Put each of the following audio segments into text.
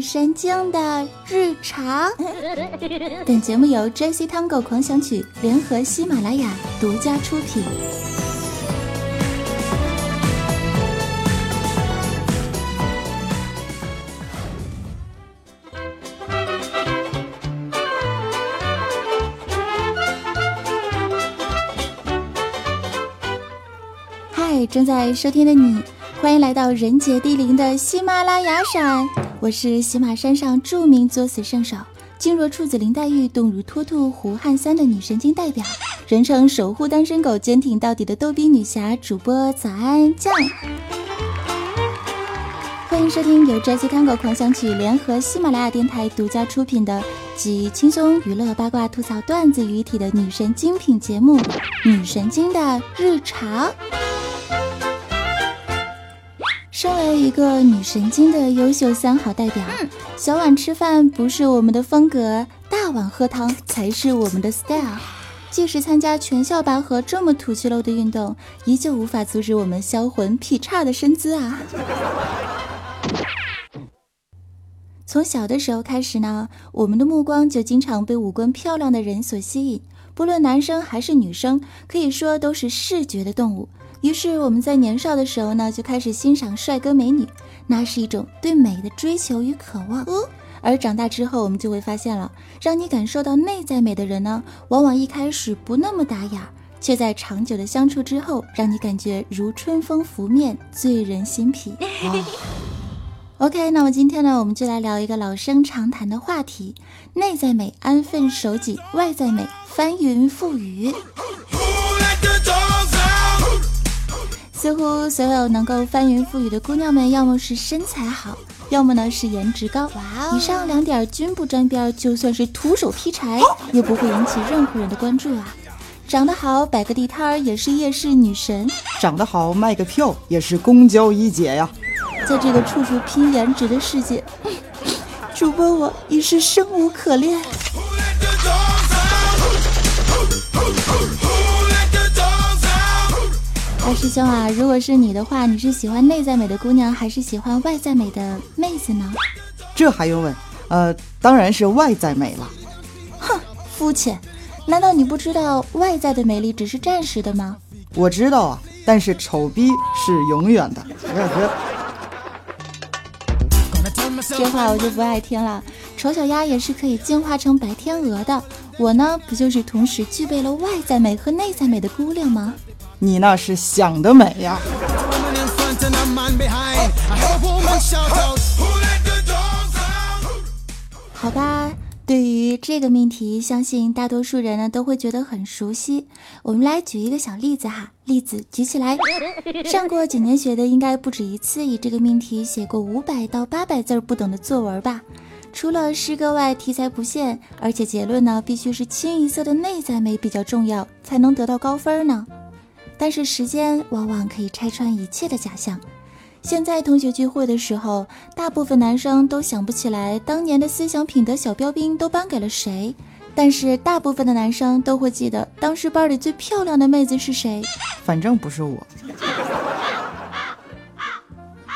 女神经的日常。本节目由 J.C. Tango 狂想曲联合喜马拉雅独家出品。嗨，正在收听的你。欢迎来到人杰地灵的喜马拉雅山，我是喜马山上著名作死圣手，静若处子林黛玉，动如脱兔胡汉三的女神经代表，人称守护单身狗，坚挺到底的逗逼女侠主播早安酱。欢迎收听由 Jazzy Tango 狂想曲联合喜马拉雅电台独家出品的集轻松娱乐、八卦、吐槽、段子于一体的女神精品节目《女神经的日常》。身为一个女神经的优秀三好代表，小碗吃饭不是我们的风格，大碗喝汤才是我们的 style。即使参加全校拔河这么土气漏的运动，依旧无法阻止我们销魂劈叉的身姿啊！从小的时候开始呢，我们的目光就经常被五官漂亮的人所吸引，不论男生还是女生，可以说都是视觉的动物。于是我们在年少的时候呢，就开始欣赏帅哥美女，那是一种对美的追求与渴望。而长大之后，我们就会发现了，让你感受到内在美的人呢，往往一开始不那么打眼，却在长久的相处之后，让你感觉如春风拂面，醉人心脾。OK，那么今天呢，我们就来聊一个老生常谈的话题：内在美安分守己，外在美翻云覆雨。似乎所有能够翻云覆雨的姑娘们，要么是身材好，要么呢是颜值高。哇，以上两点均不沾边，就算是徒手劈柴，也不会引起任何人的关注啊。长得好，摆个地摊儿也是夜市女神；长得好，卖个票也是公交一姐呀。在这个处处拼颜值的世界，主播我已是生无可恋。二师兄啊，如果是你的话，你是喜欢内在美的姑娘，还是喜欢外在美的妹子呢？这还用问？呃，当然是外在美了。哼，肤浅！难道你不知道外在的美丽只是暂时的吗？我知道啊，但是丑逼是永远的。这话我就不爱听了。丑小鸭也是可以进化成白天鹅的。我呢，不就是同时具备了外在美和内在美的姑娘吗？你那是想得美呀！好吧，对于这个命题，相信大多数人呢都会觉得很熟悉。我们来举一个小例子哈，例子举起来。上过几年学的应该不止一次以这个命题写过五百到八百字不等的作文吧？除了诗歌外，题材不限，而且结论呢必须是清一色的内在美比较重要，才能得到高分呢。但是时间往往可以拆穿一切的假象。现在同学聚会的时候，大部分男生都想不起来当年的思想品德小标兵都颁给了谁，但是大部分的男生都会记得当时班里最漂亮的妹子是谁。反正不是我。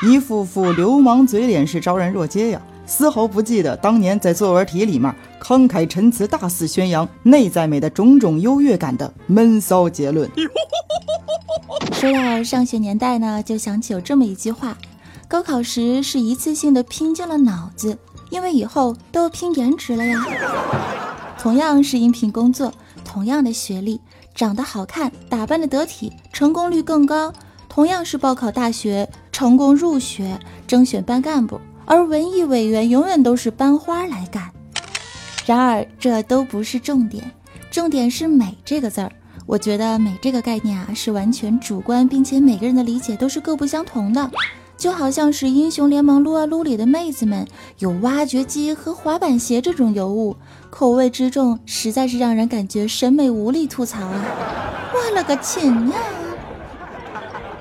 一副副流氓嘴脸是昭然若揭呀。丝毫不记得当年在作文题里面慷慨陈词、大肆宣扬内在美的种种优越感的闷骚结论。说到上学年代呢，就想起有这么一句话：高考时是一次性的拼尽了脑子，因为以后都拼颜值了呀。同样是应聘工作，同样的学历，长得好看、打扮的得体，成功率更高；同样是报考大学，成功入学、征选班干部。而文艺委员永远都是班花来干，然而这都不是重点，重点是“美”这个字儿。我觉得“美”这个概念啊是完全主观，并且每个人的理解都是各不相同的。就好像是英雄联盟撸啊撸里的妹子们有挖掘机和滑板鞋这种尤物，口味之重，实在是让人感觉审美无力吐槽啊！我了个亲呀！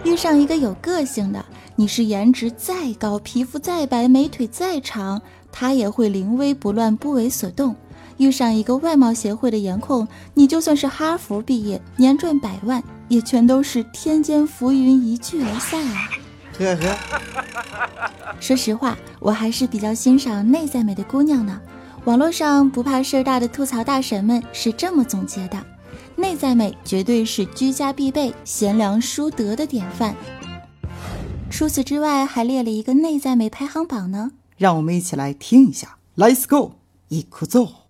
遇上一个有个性的。你是颜值再高，皮肤再白，美腿再长，他也会临危不乱，不为所动。遇上一个外貌协会的颜控，你就算是哈佛毕业，年赚百万，也全都是天间浮云，一聚而散啊！呵呵。说实话，我还是比较欣赏内在美的姑娘呢。网络上不怕事儿大的吐槽大神们是这么总结的：内在美绝对是居家必备、贤良淑德的典范。除此之外，还列了一个内在美排行榜呢。让我们一起来听一下。Let's go，一哭奏。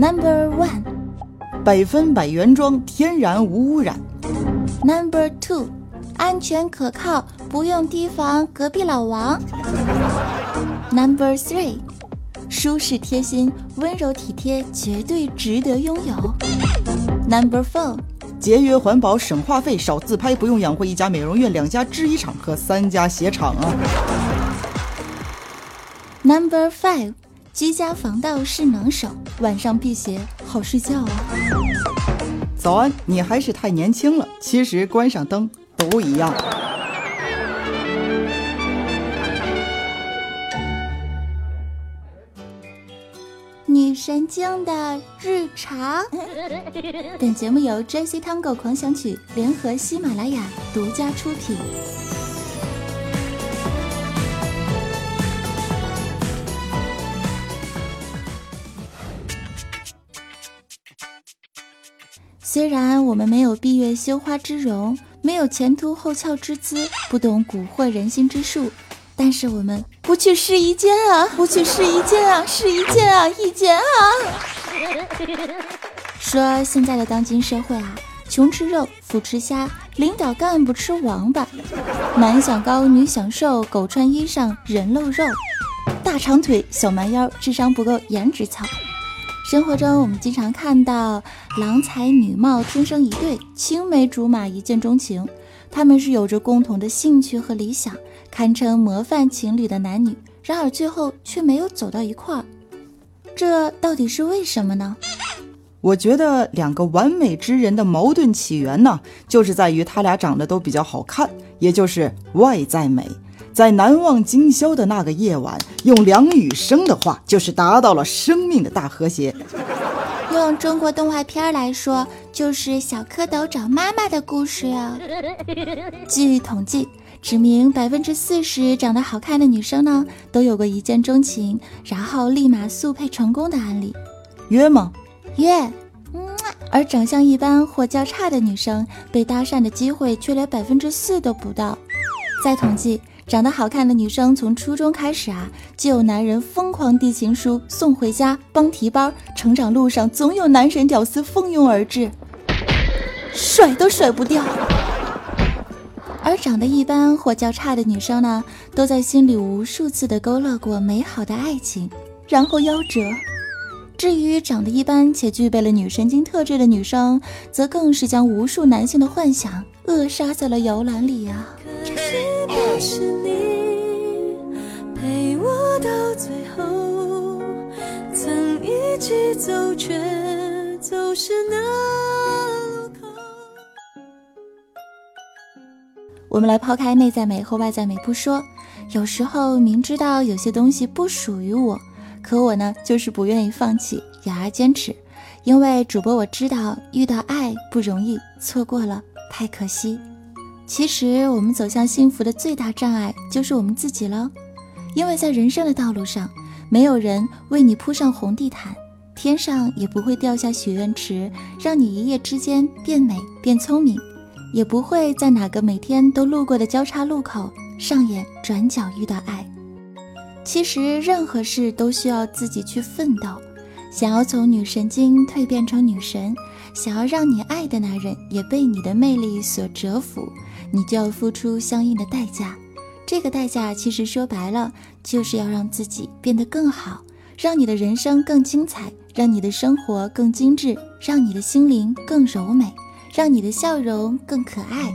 Number one，百分百原装，天然无污染。Number two，安全可靠，不用提防隔壁老王。Number three，舒适贴心，温柔体贴，绝对值得拥有。Number four，节约环保，省话费，少自拍，不用养活一家美容院、两家制衣厂和三家鞋厂啊。Number five，居家防盗是能手，晚上辟邪好睡觉啊。早安，你还是太年轻了，其实关上灯都一样。女神经的日常。本节目由 J.C. Tango 狂想曲联合喜马拉雅独家出品。虽然我们没有闭月羞花之容，没有前凸后翘之姿，不懂蛊惑人心之术，但是我们不去试一间啊，不去试一间啊，试一间啊，一件啊。说现在的当今社会啊，穷吃肉，富吃虾，领导干部吃王八，男想高，女想瘦，狗穿衣裳，人露肉，大长腿，小蛮腰，智商不够，颜值糙。生活中，我们经常看到郎才女貌天生一对，青梅竹马一见钟情。他们是有着共同的兴趣和理想，堪称模范情侣的男女。然而最后却没有走到一块儿，这到底是为什么呢？我觉得两个完美之人的矛盾起源呢，就是在于他俩长得都比较好看，也就是外在美。在难忘今宵的那个夜晚，用梁羽生的话，就是达到了生命的大和谐。用中国动画片来说，就是小蝌蚪找妈妈的故事啊。据统计，指明百分之四十长得好看的女生呢，都有过一见钟情，然后立马速配成功的案例。约吗？约。嗯，而长相一般或较差的女生，被搭讪的机会却连百分之四都不到。再统计。长得好看的女生，从初中开始啊，就有男人疯狂递情书、送回家、帮提包，成长路上总有男神屌丝蜂拥而至，甩都甩不掉。而长得一般或较差的女生呢，都在心里无数次的勾勒过美好的爱情，然后夭折。至于长得一般且具备了女神经特质的女生，则更是将无数男性的幻想扼杀在了摇篮里啊。到最后，曾一起走，却走失那路口。我们来抛开内在美和外在美不说，有时候明知道有些东西不属于我，可我呢就是不愿意放弃，咬牙坚持，因为主播我知道遇到爱不容易，错过了太可惜。其实，我们走向幸福的最大障碍就是我们自己了，因为在人生的道路上，没有人为你铺上红地毯，天上也不会掉下许愿池，让你一夜之间变美变聪明，也不会在哪个每天都路过的交叉路口上演转角遇到爱。其实，任何事都需要自己去奋斗。想要从女神经蜕变成女神，想要让你爱的男人也被你的魅力所折服。你就要付出相应的代价，这个代价其实说白了，就是要让自己变得更好，让你的人生更精彩，让你的生活更精致，让你的心灵更柔美，让你的笑容更可爱。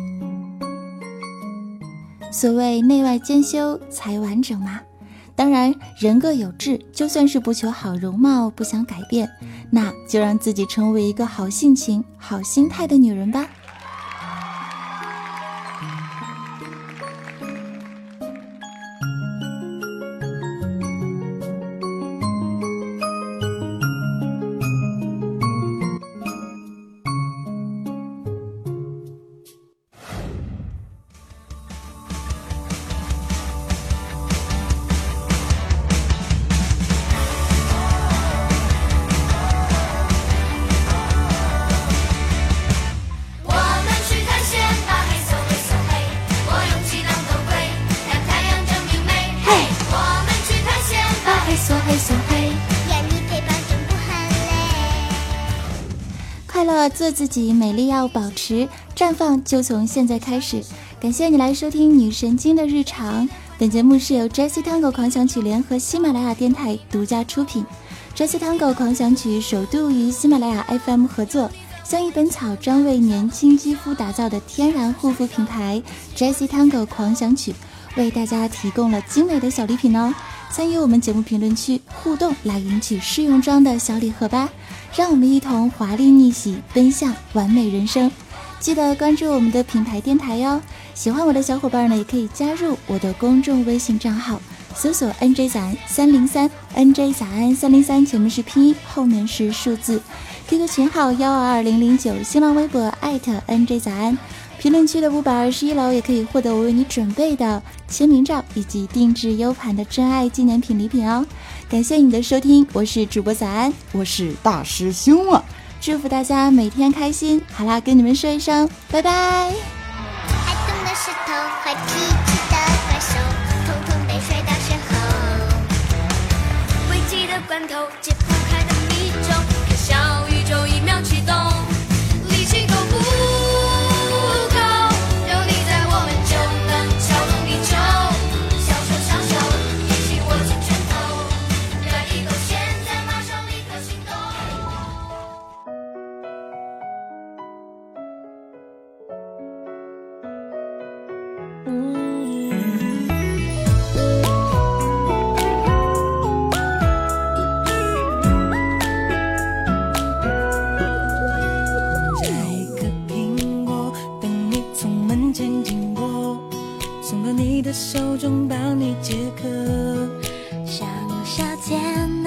所谓内外兼修才完整嘛。当然，人各有志，就算是不求好容貌，不想改变，那就让自己成为一个好性情、好心态的女人吧。快乐，做自己，美丽要保持，绽放就从现在开始。感谢你来收听女神经的日常。本节目是由 Jessie Tango 狂想曲联合喜马拉雅电台独家出品。Jessie Tango 狂想曲首度与喜马拉雅 FM 合作，相宜本草专为年轻肌肤打造的天然护肤品牌 Jessie Tango 狂想曲，为大家提供了精美的小礼品哦。参与我们节目评论区互动，来领取试用装的小礼盒吧！让我们一同华丽逆袭，奔向完美人生。记得关注我们的品牌电台哟。喜欢我的小伙伴呢，也可以加入我的公众微信账号，搜索 “nj 早安三零三 ”，“nj 早安三零三”前面是拼音，后面是数字。QQ 群号幺二二零零九，新浪微博艾特 “nj 早安”。评论区的五百二十一楼也可以获得我为你准备的签名照以及定制 U 盘的真爱纪念品礼品哦。感谢你的收听，我是主播早安，我是大师兄啊，祝福大家每天开心。好啦，跟你们说一声拜拜。石头坏脾气的怪兽，统统被摔到身后。危急的关头，解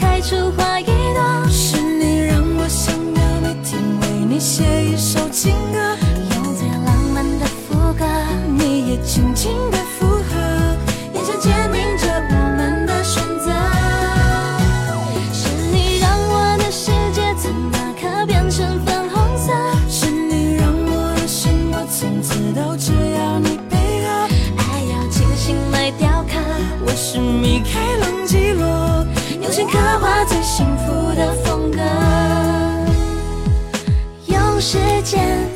开出花一朵。是你让我想要每天为你写一首情刻画最幸福的风格。用时间